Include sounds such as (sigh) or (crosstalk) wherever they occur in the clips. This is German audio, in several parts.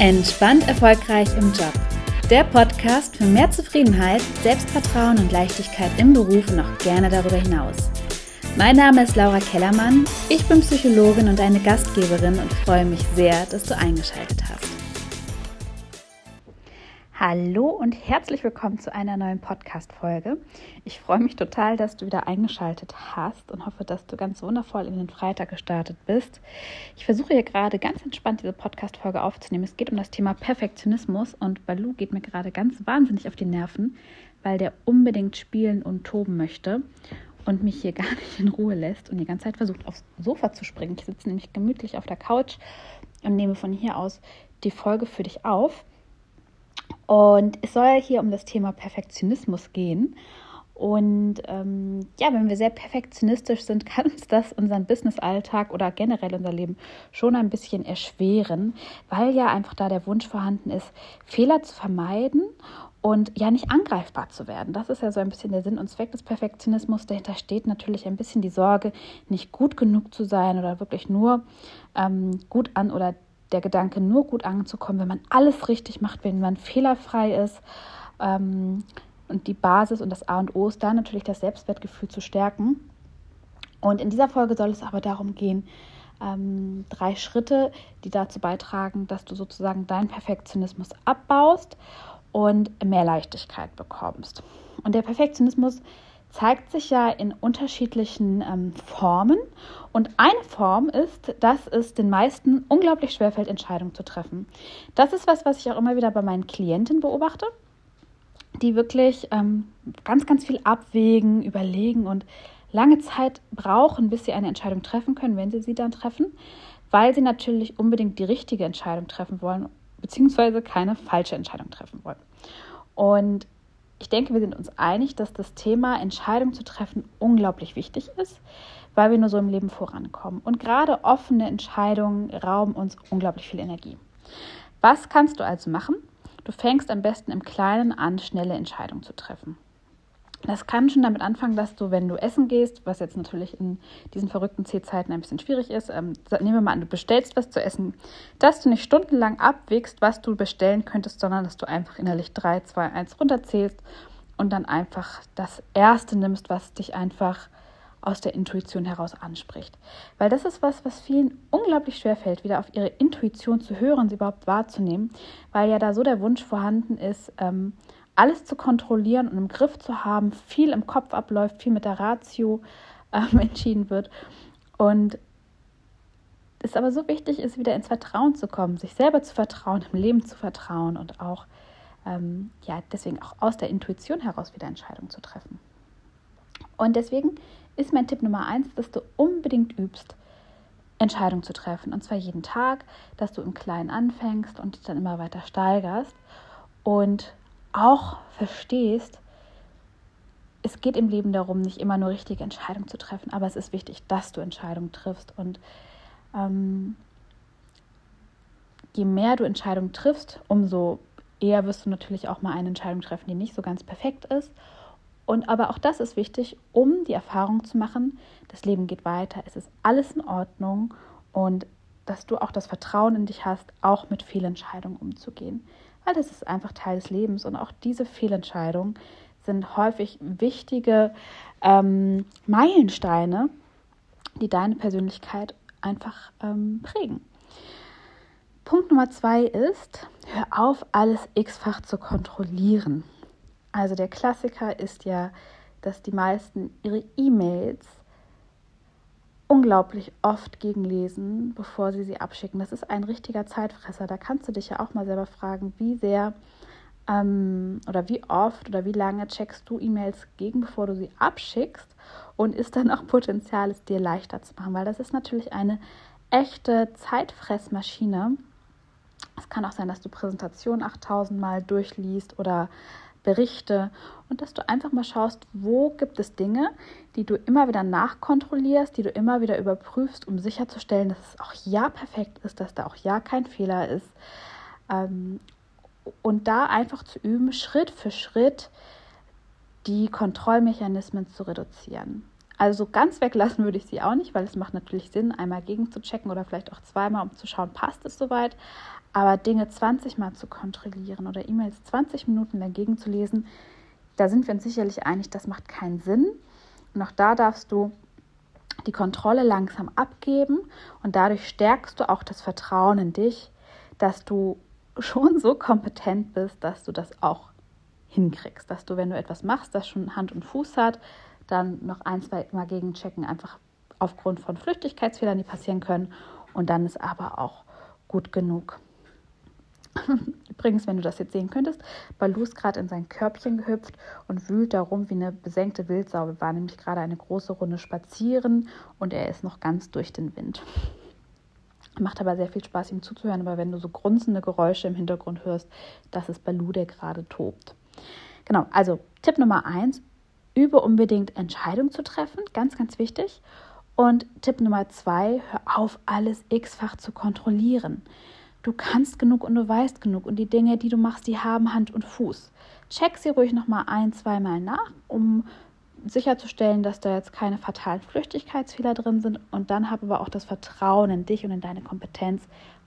Entspannt erfolgreich im Job. Der Podcast für mehr Zufriedenheit, Selbstvertrauen und Leichtigkeit im Beruf und auch gerne darüber hinaus. Mein Name ist Laura Kellermann, ich bin Psychologin und eine Gastgeberin und freue mich sehr, dass du eingeschaltet hast. Hallo und herzlich willkommen zu einer neuen Podcast-Folge. Ich freue mich total, dass du wieder eingeschaltet hast und hoffe, dass du ganz wundervoll in den Freitag gestartet bist. Ich versuche hier gerade ganz entspannt diese Podcast-Folge aufzunehmen. Es geht um das Thema Perfektionismus und Balu geht mir gerade ganz wahnsinnig auf die Nerven, weil der unbedingt spielen und toben möchte und mich hier (laughs) gar nicht in Ruhe lässt und die ganze Zeit versucht, aufs Sofa zu springen. Ich sitze nämlich gemütlich auf der Couch und nehme von hier aus die Folge für dich auf. Und es soll hier um das Thema Perfektionismus gehen. Und ähm, ja, wenn wir sehr perfektionistisch sind, (laughs) kann uns das unseren Business-Alltag oder generell unser Leben schon ein bisschen erschweren, weil ja einfach da der Wunsch vorhanden ist, Fehler zu vermeiden und ja nicht angreifbar zu werden. Das ist ja so ein bisschen der Sinn und Zweck des Perfektionismus. Dahinter steht natürlich ein bisschen die Sorge, nicht gut genug zu sein oder wirklich nur ähm, gut an oder der Gedanke, nur gut anzukommen, wenn man alles richtig macht, wenn man fehlerfrei ist. Ähm, und die Basis und das A und O ist da natürlich das Selbstwertgefühl zu stärken. Und in dieser Folge soll es aber darum gehen, ähm, drei Schritte, die dazu beitragen, dass du sozusagen deinen Perfektionismus abbaust und mehr Leichtigkeit bekommst. Und der Perfektionismus zeigt sich ja in unterschiedlichen ähm, Formen. Und eine Form ist, dass es den meisten unglaublich schwerfällt, Entscheidungen zu treffen. Das ist was, was ich auch immer wieder bei meinen Klienten beobachte, die wirklich ähm, ganz, ganz viel abwägen, überlegen und lange Zeit brauchen, bis sie eine Entscheidung treffen können, wenn sie sie dann treffen, weil sie natürlich unbedingt die richtige Entscheidung treffen wollen, beziehungsweise keine falsche Entscheidung treffen wollen. Und ich denke, wir sind uns einig, dass das Thema Entscheidung zu treffen unglaublich wichtig ist, weil wir nur so im Leben vorankommen. Und gerade offene Entscheidungen rauben uns unglaublich viel Energie. Was kannst du also machen? Du fängst am besten im Kleinen an, schnelle Entscheidungen zu treffen. Das kann schon damit anfangen, dass du, wenn du essen gehst, was jetzt natürlich in diesen verrückten C-Zeiten ein bisschen schwierig ist, ähm, nehmen wir mal an, du bestellst was zu essen, dass du nicht stundenlang abwägst, was du bestellen könntest, sondern dass du einfach innerlich 3, 2, 1 runterzählst und dann einfach das Erste nimmst, was dich einfach aus der Intuition heraus anspricht. Weil das ist was, was vielen unglaublich schwer fällt, wieder auf ihre Intuition zu hören, sie überhaupt wahrzunehmen, weil ja da so der Wunsch vorhanden ist, ähm, alles zu kontrollieren und im Griff zu haben, viel im Kopf abläuft, viel mit der Ratio ähm, (laughs) entschieden wird. Und es aber so wichtig ist, wieder ins Vertrauen zu kommen, sich selber zu vertrauen, im Leben zu vertrauen und auch, ähm, ja, deswegen auch aus der Intuition heraus wieder Entscheidungen zu treffen. Und deswegen ist mein Tipp Nummer eins, dass du unbedingt übst, Entscheidungen zu treffen. Und zwar jeden Tag, dass du im Kleinen anfängst und dich dann immer weiter steigerst. Und auch verstehst, es geht im Leben darum, nicht immer nur richtige Entscheidungen zu treffen, aber es ist wichtig, dass du Entscheidungen triffst. Und ähm, je mehr du Entscheidungen triffst, umso eher wirst du natürlich auch mal eine Entscheidung treffen, die nicht so ganz perfekt ist. Und aber auch das ist wichtig, um die Erfahrung zu machen, das Leben geht weiter, es ist alles in Ordnung und dass du auch das Vertrauen in dich hast, auch mit Fehlentscheidungen umzugehen weil das ist einfach Teil des Lebens und auch diese Fehlentscheidungen sind häufig wichtige ähm, Meilensteine, die deine Persönlichkeit einfach ähm, prägen. Punkt Nummer zwei ist, hör auf, alles x-fach zu kontrollieren. Also der Klassiker ist ja, dass die meisten ihre E-Mails unglaublich oft gegenlesen, bevor sie sie abschicken. Das ist ein richtiger Zeitfresser. Da kannst du dich ja auch mal selber fragen, wie sehr ähm, oder wie oft oder wie lange checkst du E-Mails gegen, bevor du sie abschickst und ist dann auch Potenzial, es dir leichter zu machen, weil das ist natürlich eine echte Zeitfressmaschine. Es kann auch sein, dass du Präsentationen 8000 Mal durchliest oder Berichte und dass du einfach mal schaust, wo gibt es Dinge, die du immer wieder nachkontrollierst, die du immer wieder überprüfst, um sicherzustellen, dass es auch ja perfekt ist, dass da auch ja kein Fehler ist. Ähm, und da einfach zu üben, Schritt für Schritt die Kontrollmechanismen zu reduzieren. Also ganz weglassen würde ich sie auch nicht, weil es macht natürlich Sinn, einmal gegen zu checken oder vielleicht auch zweimal, um zu schauen, passt es soweit. Aber Dinge 20 Mal zu kontrollieren oder E-Mails 20 Minuten dagegen zu lesen, da sind wir uns sicherlich einig, das macht keinen Sinn. Und auch da darfst du die Kontrolle langsam abgeben und dadurch stärkst du auch das Vertrauen in dich, dass du (laughs) schon so kompetent bist, dass du das auch hinkriegst, dass du, wenn du etwas machst, das schon Hand und Fuß hat, dann noch ein, zwei Mal gegenchecken, einfach aufgrund von Flüchtigkeitsfehlern, die passieren können und dann ist aber auch gut genug. (laughs) Übrigens, wenn du das jetzt sehen könntest, Balu ist gerade in sein Körbchen gehüpft und wühlt darum wie eine besenkte Wildsau. Wir waren nämlich gerade eine große Runde spazieren und er ist noch ganz durch den Wind. (laughs) Macht aber sehr viel Spaß, ihm zuzuhören, aber wenn du so grunzende Geräusche im Hintergrund hörst, das ist Balu, der gerade tobt. Genau, also Tipp Nummer eins, übe unbedingt Entscheidungen zu treffen, ganz, ganz wichtig. Und Tipp Nummer zwei, hör auf, alles x-fach zu kontrollieren. Du kannst genug und du weißt genug und die Dinge, die du machst, die haben Hand und Fuß. Check sie ruhig nochmal ein, zweimal nach, um sicherzustellen, dass da jetzt keine fatalen Flüchtigkeitsfehler drin sind und dann habe aber auch das Vertrauen in dich und in deine Kompetenz,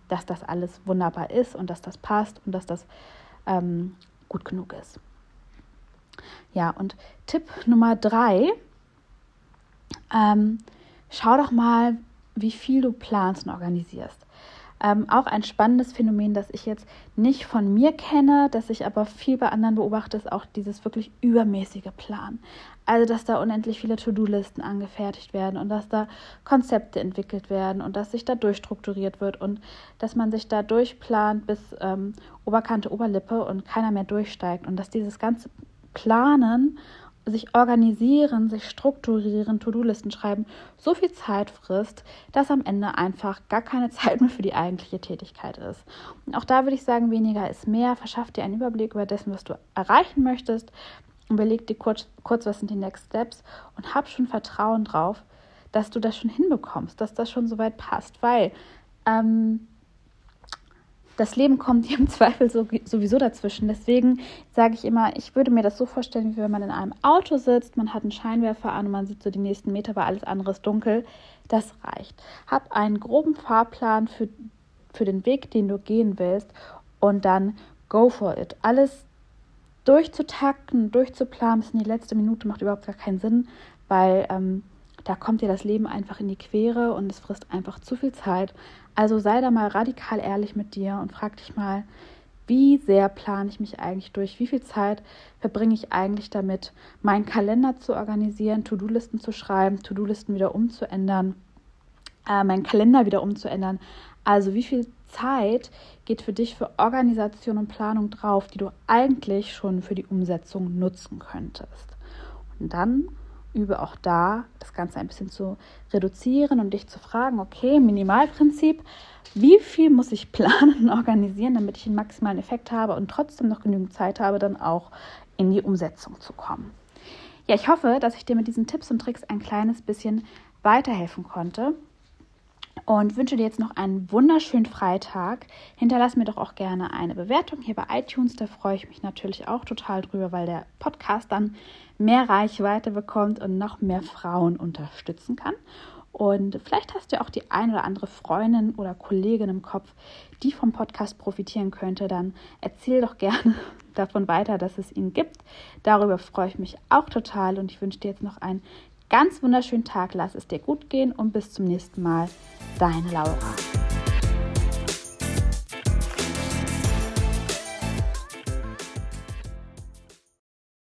dass das alles wunderbar ist und dass das passt und dass das ähm, gut genug ist. Ja, und Tipp Nummer drei, ähm, schau doch mal, wie viel du planst und organisierst. Ähm, auch ein spannendes Phänomen, das ich jetzt nicht von mir kenne, das ich aber viel bei anderen beobachte, ist auch dieses wirklich übermäßige Plan. Also, dass da unendlich viele To-Do-Listen angefertigt werden und dass da Konzepte entwickelt werden und dass sich da durchstrukturiert wird und dass man sich da durchplant bis ähm, Oberkante, Oberlippe und keiner mehr durchsteigt und dass dieses ganze Planen sich organisieren, sich strukturieren, To-Do-Listen schreiben, so viel Zeit frisst, dass am Ende einfach gar keine (laughs) Zeit mehr für die eigentliche Tätigkeit ist. Und auch da würde ich sagen, weniger ist mehr. Verschaff dir einen Überblick über dessen, was du erreichen möchtest. Überleg dir kurz, kurz, was sind die Next Steps und hab schon Vertrauen drauf, dass du das schon hinbekommst, dass das schon soweit passt, weil ähm, das Leben kommt dir (laughs) im Zweifel sowieso dazwischen. Deswegen sage ich immer, ich würde mir das so vorstellen, wie wenn man in einem Auto sitzt, man hat einen Scheinwerfer an und man sieht so die nächsten Meter, weil alles andere ist dunkel. Das reicht. Hab einen groben Fahrplan für, für den Weg, den du gehen willst und dann go for it. Alles durchzutakten, durchzuplanen bis in die letzte Minute macht überhaupt gar keinen Sinn, weil ähm, da kommt dir das Leben einfach in die Quere und es frisst einfach zu viel Zeit. Also sei da mal radikal ehrlich mit dir und frag dich mal, wie sehr plane ich mich eigentlich durch? Wie viel Zeit verbringe ich eigentlich damit, meinen Kalender zu organisieren, To-Do-Listen zu schreiben, To-Do-Listen wieder umzuändern, äh, meinen Kalender wieder umzuändern? Also wie viel Zeit geht für dich für Organisation und Planung drauf, die du eigentlich schon für die Umsetzung nutzen könntest? Und dann übe auch da, das Ganze ein bisschen zu reduzieren und dich zu fragen, okay, Minimalprinzip, wie viel muss ich planen und organisieren, damit ich einen maximalen Effekt habe und trotzdem noch genügend Zeit habe, dann auch in die Umsetzung zu kommen. Ja, ich hoffe, dass ich dir mit diesen Tipps und Tricks ein kleines bisschen weiterhelfen konnte und wünsche dir jetzt noch einen wunderschönen Freitag. Hinterlass mir doch auch gerne eine Bewertung hier bei iTunes. Da freue ich mich natürlich auch total drüber, weil der Podcast dann mehr Reichweite bekommt und noch mehr Frauen unterstützen kann. Und vielleicht hast du auch die ein oder andere Freundin oder Kollegin im Kopf, die vom Podcast profitieren könnte. Dann erzähl doch gerne (laughs) davon weiter, dass es ihn gibt. Darüber freue ich mich auch total und ich wünsche dir jetzt noch einen ganz wunderschönen Tag. Lass es dir gut gehen und bis zum nächsten Mal. Deine Laura.